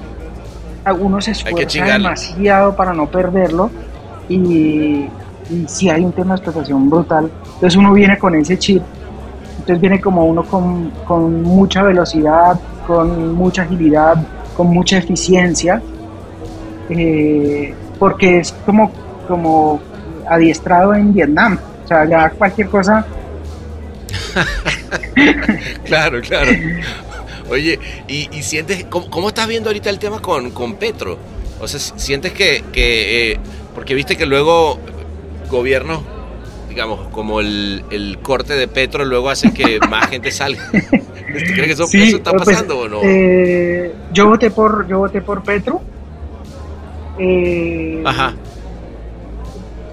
uno se esfuerza demasiado para no perderlo y, y si hay un tema de explotación brutal, entonces uno viene con ese chip, entonces viene como uno con, con mucha velocidad, con mucha agilidad, con mucha eficiencia, eh, porque es como, como adiestrado en Vietnam, o sea, ya cualquier cosa... claro, claro. Oye, ¿y, sientes, cómo, estás viendo ahorita el tema con, con Petro? O sea, sientes que, que eh, porque viste que luego gobierno, digamos, como el, el, corte de Petro luego hace que más gente salga. ¿Crees que eso, está pues, pasando o no? Eh, yo voté por yo voté por Petro. Eh, Ajá.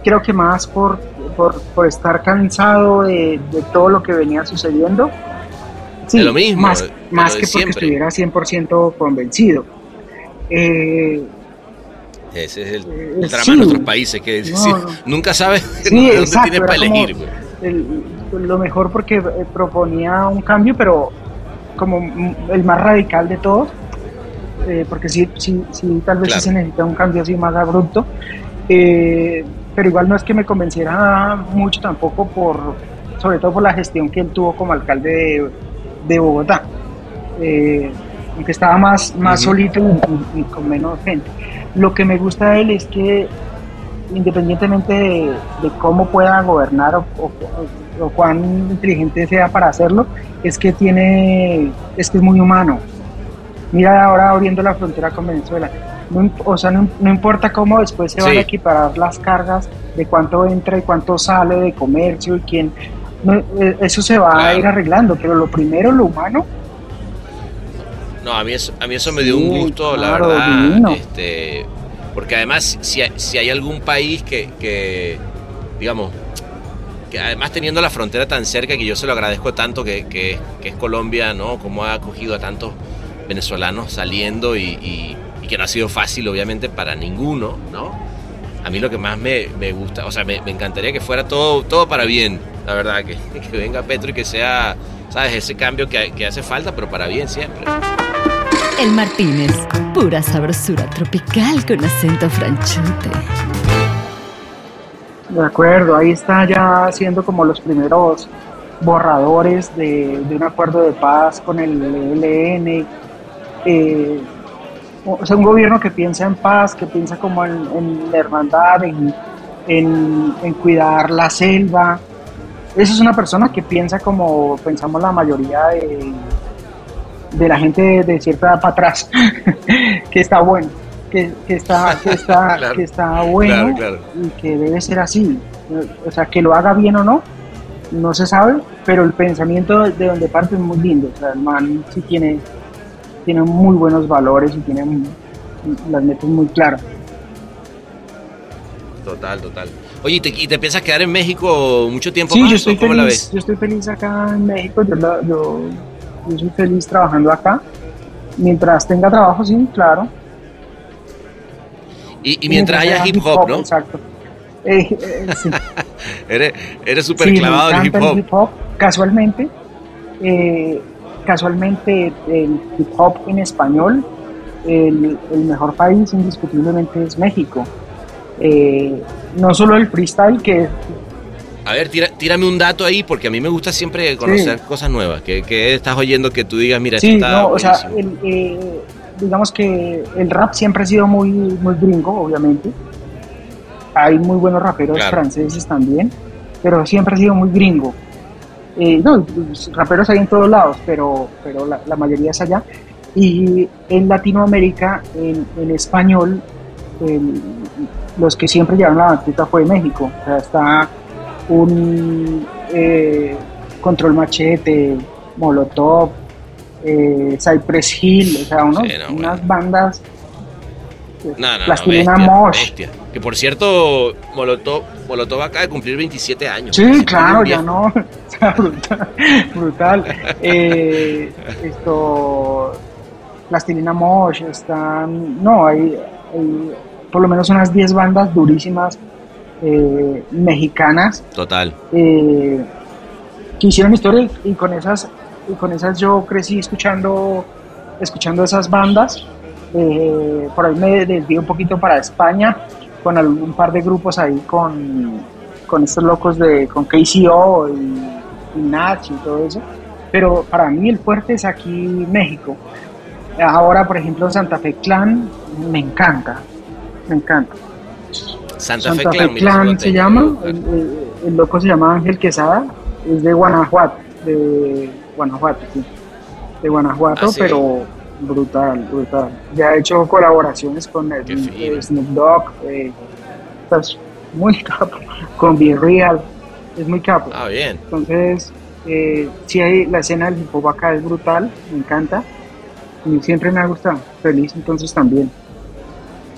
Creo que más por, por, por estar cansado de, de, todo lo que venía sucediendo. Sí, lo mismo. Más, más que porque estuviera 100% convencido. Eh, ese es el, eh, drama de nuestros países, que nunca sabes dónde tienes para elegir. lo mejor porque eh, proponía un cambio, pero como el más radical de todos, eh, porque sí, sí, sí, tal vez se necesita un cambio así más abrupto, pero igual no es que me convenciera mucho tampoco por, sobre todo por la gestión que él tuvo como alcalde de, de Bogotá, aunque estaba más, más solito y con menos gente. Lo que me gusta de él es que independientemente de, cómo pueda gobernar o, cuán inteligente sea para hacerlo, es que tiene, es que es muy humano. Mira ahora abriendo la frontera con Venezuela. No, o sea, no, importa cómo después se van a equiparar las cargas de cuánto entra y cuánto sale de comercio y quién. Eh, eso se va a ir arreglando, pero lo primero, lo humano, no, a mí eso, a mí eso me dio un gusto, la verdad. Este, porque además, si, si hay algún país que, digamos, que además teniendo la frontera tan cerca, que yo se lo agradezco tanto, que, que, es Colombia, ¿no? Como ha acogido a tantos venezolanos saliendo y, que no ha sido fácil, obviamente, para ninguno, ¿no? A mí lo que más me, gusta, o sea, me, encantaría que fuera todo, todo para bien, la verdad, que, que venga Petro y que sea, ¿sabes? Ese cambio que, que hace falta, pero para bien siempre. El Martínez, pura sabrosura tropical con acento franchute. De acuerdo, ahí está ya haciendo como los primeros borradores de, un acuerdo de paz con el ELN. Eh, o sea, un gobierno que piensa en paz, que piensa como en, la hermandad, en, en, cuidar la selva. Eso es una persona que piensa como pensamos la mayoría de, de la gente de cierta edad para atrás, que está bueno, que, está, que está, que está bueno y que debe ser así. O sea, que lo haga bien o no, no se sabe, pero el pensamiento de donde parte es muy lindo. O sea, el man sí tiene, tiene muy buenos valores y tiene las metas muy claras. Total, total. Oye, ¿y te, piensas quedar en México mucho tiempo sí, Yo estoy feliz, Yo estoy feliz acá en México. Yo, yo yo soy feliz trabajando acá. Mientras tenga trabajo, sí, claro. Y, mientras, haya hip hop, ¿no? Exacto. Eh, eh, eres súper clavado en hip hop. hip hop. Casualmente, eh, casualmente el hip hop en español, el, mejor país indiscutiblemente es México. no solo el freestyle, que a ver, tírame un dato ahí, porque a mí me gusta siempre conocer cosas nuevas. Que, estás oyendo que tú digas, mira, sí, está no, o sea, eh, digamos que el rap siempre ha sido muy, muy gringo, obviamente. Hay muy buenos raperos franceses también, pero siempre ha sido muy gringo. Eh, no, pues, raperos hay en todos lados, pero, pero la, mayoría es allá. Y en Latinoamérica, en, español, los que siempre llevan la batuta fue México. O sea, está un eh, Control Machete, Molotov, eh, Cypress Hill, o sea, unas bandas. No, no, Plastilina Mosh. Que por cierto, Molotov, Molotov acaba de cumplir 27 años. Sí, claro, ya no. brutal. brutal. eh, esto. Plastilina Mosh, están. No, hay, por lo menos unas 10 bandas durísimas eh, mexicanas. Total. Eh, que hicieron historia y con esas y con esas yo crecí escuchando escuchando esas bandas eh, por ahí me desvié un poquito para España con un par de grupos ahí con, con estos locos de con KCO y, y Nach y todo eso pero para mí el fuerte es aquí México ahora por ejemplo Santa Fe Clan me encanta me encanta Santa, Fe, Clan, se llama el, el, loco se llama Ángel Quesada es de Guanajuato de Guanajuato, sí. De Guanajuato, ah, pero brutal, brutal. Ya he hecho colaboraciones con el, eh, Snoop Dogg, eh, es muy capo, con Be Real, es muy capo. Ah, bien. Entonces, eh, sí, hay, la escena del hip hop acá es brutal, me encanta. Y siempre me ha gustado, feliz entonces también.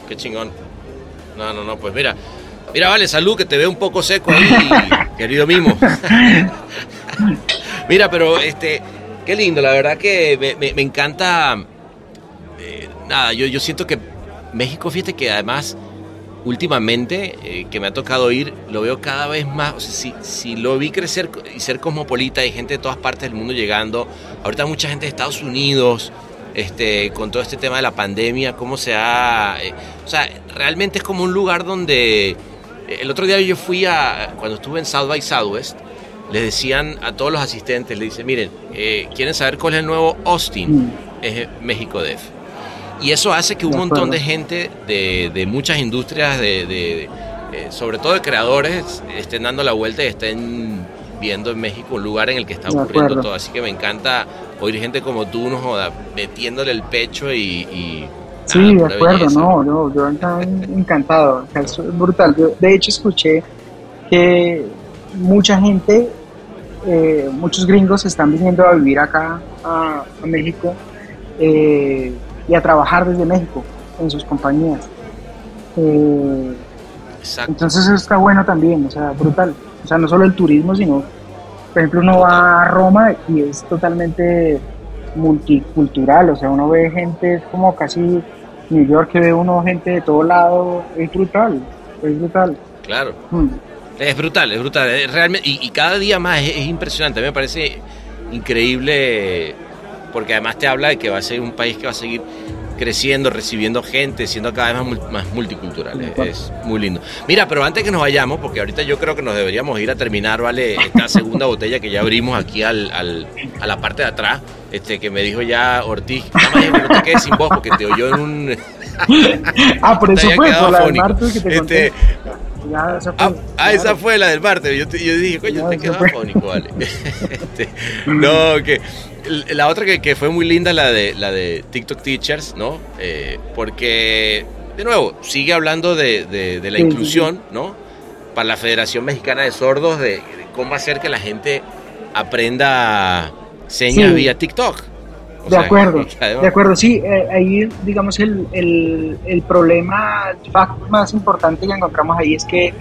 Qué chingón. No, no, no, pues mira, mira, vale, salud, que te veo un poco seco ahí, querido Mimo. Mira, pero este, qué lindo, la verdad que me, encanta. Eh, nada, yo, yo siento que México, fíjate que además últimamente eh, que me ha tocado ir, lo veo cada vez más, o sea, si, si, lo vi crecer y ser cosmopolita, hay gente de todas partes del mundo llegando, ahorita mucha gente de Estados Unidos, este, con todo este tema de la pandemia, cómo se ha... Eh, o sea, realmente es como un lugar donde... El otro día yo fui a, cuando estuve en South by Southwest, les decían a todos los asistentes, le dicen, miren, eh, ¿quieren saber cuál es el nuevo Austin? Mm. Es México Def. Y eso hace que un montón de gente de, muchas industrias, de, eh, sobre todo de creadores, estén dando la vuelta y estén viendo en México un lugar en el que está ocurriendo todo. Así que me encanta oír gente como tú, no joda, metiéndole el pecho y... sí, de acuerdo, no, no, yo encantado, es brutal. de hecho escuché que mucha gente, eh, muchos gringos están viniendo a vivir acá a, México eh, y a trabajar desde México en sus compañías. Eh, entonces eso está bueno también, o sea, brutal. O sea, no solo el turismo, sino, por ejemplo, uno va a Roma y es totalmente multicultural, o sea, uno ve gente, es como casi New York, que ve uno gente de todo lado, es brutal, es brutal. Claro. Mm. Es brutal, es brutal. realmente, y, cada día más es, impresionante. A mí me parece increíble porque además te habla de que va a ser un país que va a seguir creciendo, recibiendo gente, siendo cada vez más, multicultural. Es, muy lindo. Mira, pero antes que nos vayamos, porque ahorita yo creo que nos deberíamos ir a terminar, ¿vale? Esta segunda botella que ya abrimos aquí al, a la parte de atrás, este que me dijo ya Ortiz, nada más no te quedes sin voz porque te oyó en un... ah, por eso fue, por la del martes que te conté. Este, ah, ah, esa fue la del martes. Yo, yo dije, coño, te quedó afónico, vale. Este, no, que la otra que, que, fue muy linda, la de, la de TikTok Teachers, ¿no? Eh, porque, de nuevo, sigue hablando de, de, la inclusión, ¿no? Para la Federación Mexicana de Sordos, de, cómo hacer que la gente aprenda señas vía TikTok. de acuerdo, de acuerdo, sí, eh, ahí digamos el, el, el problema más importante que encontramos ahí es que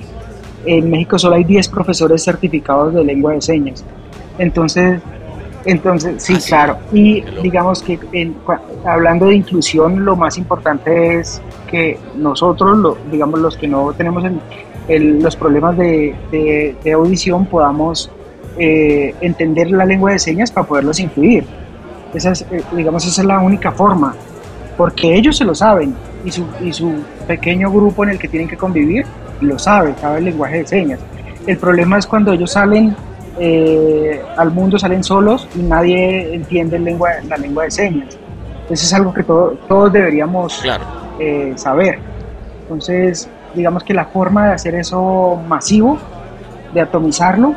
en México solo hay 10 profesores certificados de lengua de señas. Entonces, entonces, sí, ah, claro. Y digamos que hablando de inclusión, lo más importante es que nosotros, lo, digamos los que no tenemos los problemas de, audición, podamos eh, entender la lengua de señas para poderlos incluir. Esa es, eh, digamos, esa es la única forma, porque ellos se lo saben y su, y su pequeño grupo en el que tienen que convivir lo sabe, sabe el lenguaje de señas. El problema es cuando ellos salen eh, al mundo salen solos y nadie entiende lengua, la lengua de señas. Eso es algo que todos deberíamos eh, saber. Entonces, digamos que la forma de hacer eso masivo, de atomizarlo,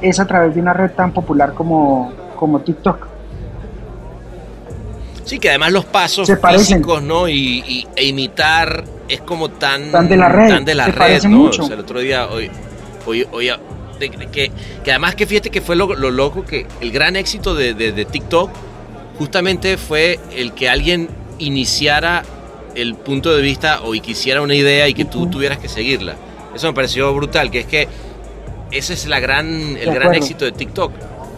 es a través de una red tan popular como, como TikTok. Sí, que además los pasos físicos, ¿no? Y, e imitar es como tan, tan de la red. Tan de la red, ¿no? el otro día, hoy, hoy, hoy que, que, además que fíjate que fue lo, loco, que el gran éxito de, de, TikTok justamente fue el que alguien iniciara el punto de vista o quisiera una idea y que tú tuvieras que seguirla. Eso me pareció brutal, que es que ese es la gran, el gran éxito de TikTok.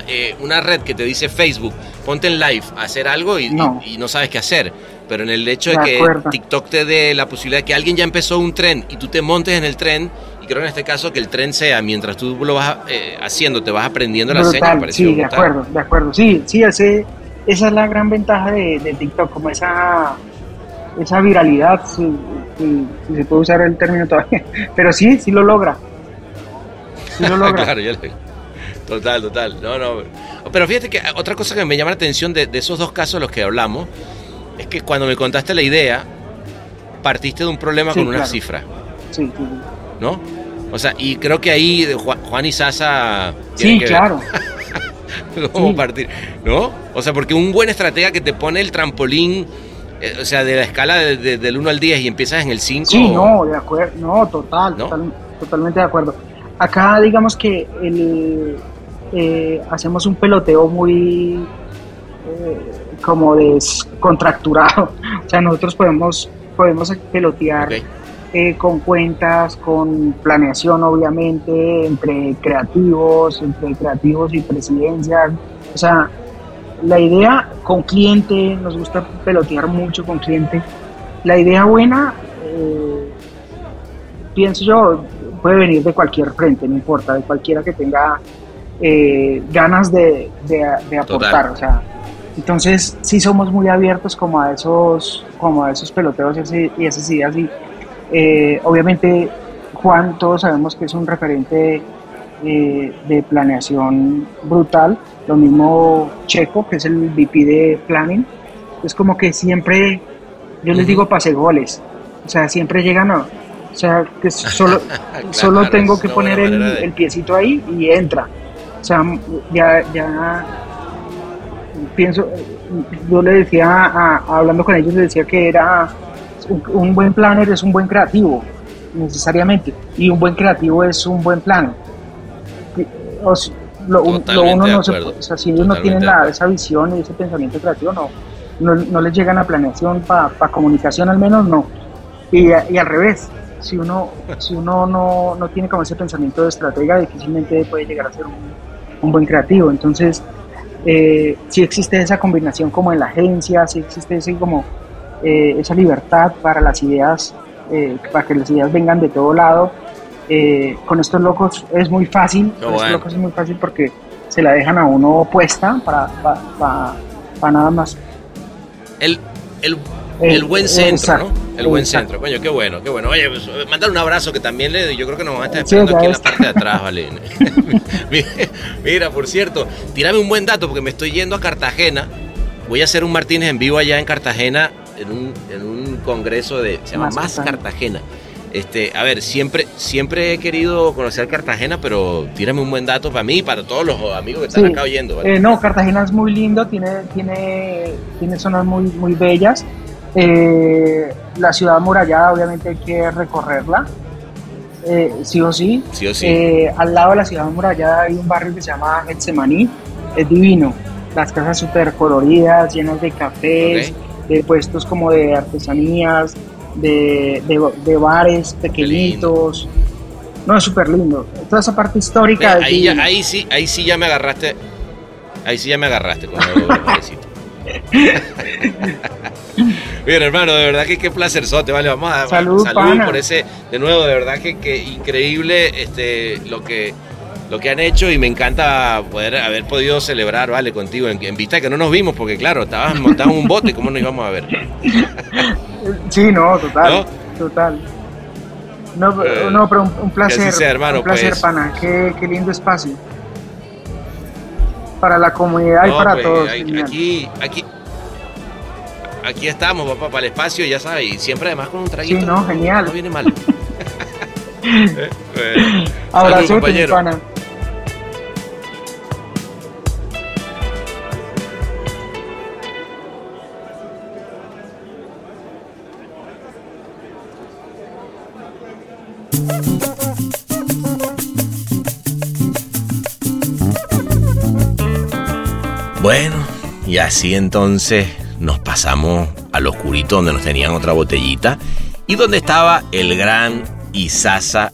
Eh, una red que te dice Facebook, ponte en live a hacer algo y no, y, no sabes qué hacer. Pero en el hecho de, que TikTok te dé la posibilidad de que alguien ya empezó un tren y tú te montes en el tren, y creo en este caso que el tren sea, mientras tú lo vas eh, haciendo, te vas aprendiendo la señal. Sí, de acuerdo, de acuerdo. Sí, sí, ese, esa es la gran ventaja de, TikTok, como esa, esa viralidad, si, se puede usar el término todavía, pero sí, sí lo logra. Sí lo logra. claro, ya Total, total. No, no. Pero fíjate que otra cosa que me llama la atención de, esos dos casos de los que hablamos es que cuando me contaste la idea, partiste de un problema con una cifra. Sí, sí, ¿No? O sea, y creo que ahí Juan, y Sasa. Sí, claro. ¿Cómo partir? ¿No? O sea, porque un buen estratega que te pone el trampolín, eh, o sea, de la escala del 1 al 10 y empiezas en el 5. Sí, no, de acuerdo. No, total, Total, totalmente de acuerdo. Acá, digamos que el, eh, hacemos un peloteo muy eh, como descontracturado. O sea, nosotros podemos, podemos pelotear eh, con cuentas, con planeación, obviamente, entre creativos, entre creativos y presidencias. O sea, la idea con cliente, nos gusta pelotear mucho con cliente. La idea buena, pienso yo, puede venir de cualquier frente, no importa, de cualquiera que tenga eh, ganas de, aportar. O sea, entonces sí somos muy abiertos como a esos, como a esos peloteos y esas ideas. Y eh, obviamente Juan, todos sabemos que es un referente eh, de planeación brutal. Lo mismo Checo, que es el VP de Planning. Es como que siempre, yo les digo pase goles. O sea, siempre llegan a, o sea, que solo, solo tengo que poner el, el, piecito ahí y entra. O sea, ya, ya pienso, yo le decía, hablando con ellos, le decía que era un, buen planner es un buen creativo, necesariamente, y un buen creativo es un buen plan. lo, uno no se, o sea, si ellos no tienen la, esa visión y ese pensamiento creativo, no, no, no les llegan a planeación para comunicación al menos, no. Y, y al revés, si uno, si uno no, no, tiene como ese pensamiento de estratega, difícilmente puede llegar a ser un, un buen creativo. Entonces, eh, si existe esa combinación como en la agencia, si existe ese, como, eh, esa libertad para las ideas, eh, para que las ideas vengan de todo lado. Eh, con estos locos es muy fácil, con estos locos es muy fácil porque se la dejan a uno puesta para, para, para, nada más. El, el, el buen centro, ¿no? El buen centro, coño, qué bueno, qué bueno. Oye, pues, mandar un abrazo que también le yo creo que nos van a estar esperando aquí en la parte de atrás, ¿vale? Mira, por cierto, tírame un buen dato porque me estoy yendo a Cartagena. Voy a hacer un Martínez en vivo allá en Cartagena en un, en un congreso de se llama Más, Cartagena. Este, a ver, siempre, siempre he querido conocer Cartagena, pero tírame un buen dato para mí y para todos los amigos que están acá oyendo. ¿vale? Eh, no, Cartagena es muy lindo, tiene, tiene, tiene zonas muy, muy bellas. Eh, la ciudad murallada obviamente hay que recorrerla, eh, sí o sí. Eh, al lado de la ciudad murallada hay un barrio que se llama Getsemaní, es divino. Las casas súper coloridas, llenas de cafés, de puestos como de artesanías, de, de, bares pequeñitos. No, es súper lindo. Toda esa parte histórica. ahí, ahí, sí, ahí sí ya me agarraste. Ahí sí ya me agarraste con Bien, hermano, de verdad que qué placer sote, vale, vamos a salud, por ese, de nuevo, de verdad que, que increíble este, lo que lo que han hecho y me encanta poder haber podido celebrar, vale, contigo en, vista de que no nos vimos porque claro, estabas montado en un bote, ¿cómo nos íbamos a ver? Sí, no, total, total. No, eh, no, pero un, placer, hermano, un placer, pues. pana, qué, qué, lindo espacio para la comunidad y para pues, todos. Aquí, aquí, aquí estamos, papá, para el espacio, ya sabes, y siempre además con un traguito. Sí, no, genial. No viene mal. eh, Abrazo, compañero. Bueno, y así entonces nos pasamos al oscurito donde nos tenían otra botellita y donde estaba el gran Isaza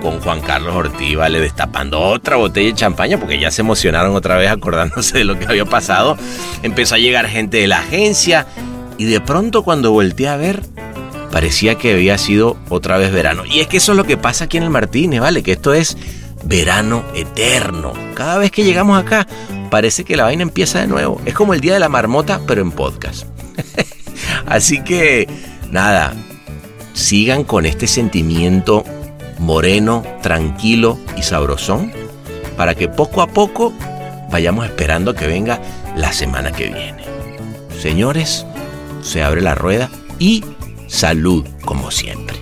con Juan Carlos Ortiz, ¿vale? Destapando otra botella de champaña porque ya se emocionaron otra vez acordándose de lo que había pasado. Empezó a llegar gente de la agencia y de pronto cuando volteé a ver, parecía que había sido otra vez verano. Y es que eso es lo que pasa aquí en el Martínez, ¿vale? Que esto es verano eterno. Cada vez que llegamos acá, parece que la vaina empieza de nuevo. Es como el día de la marmota, pero en podcast. Así que, nada, sigan con este sentimiento moreno, tranquilo y sabrosón, para que poco a poco vayamos esperando que venga la semana que viene. Señores, se abre la rueda y salud como siempre.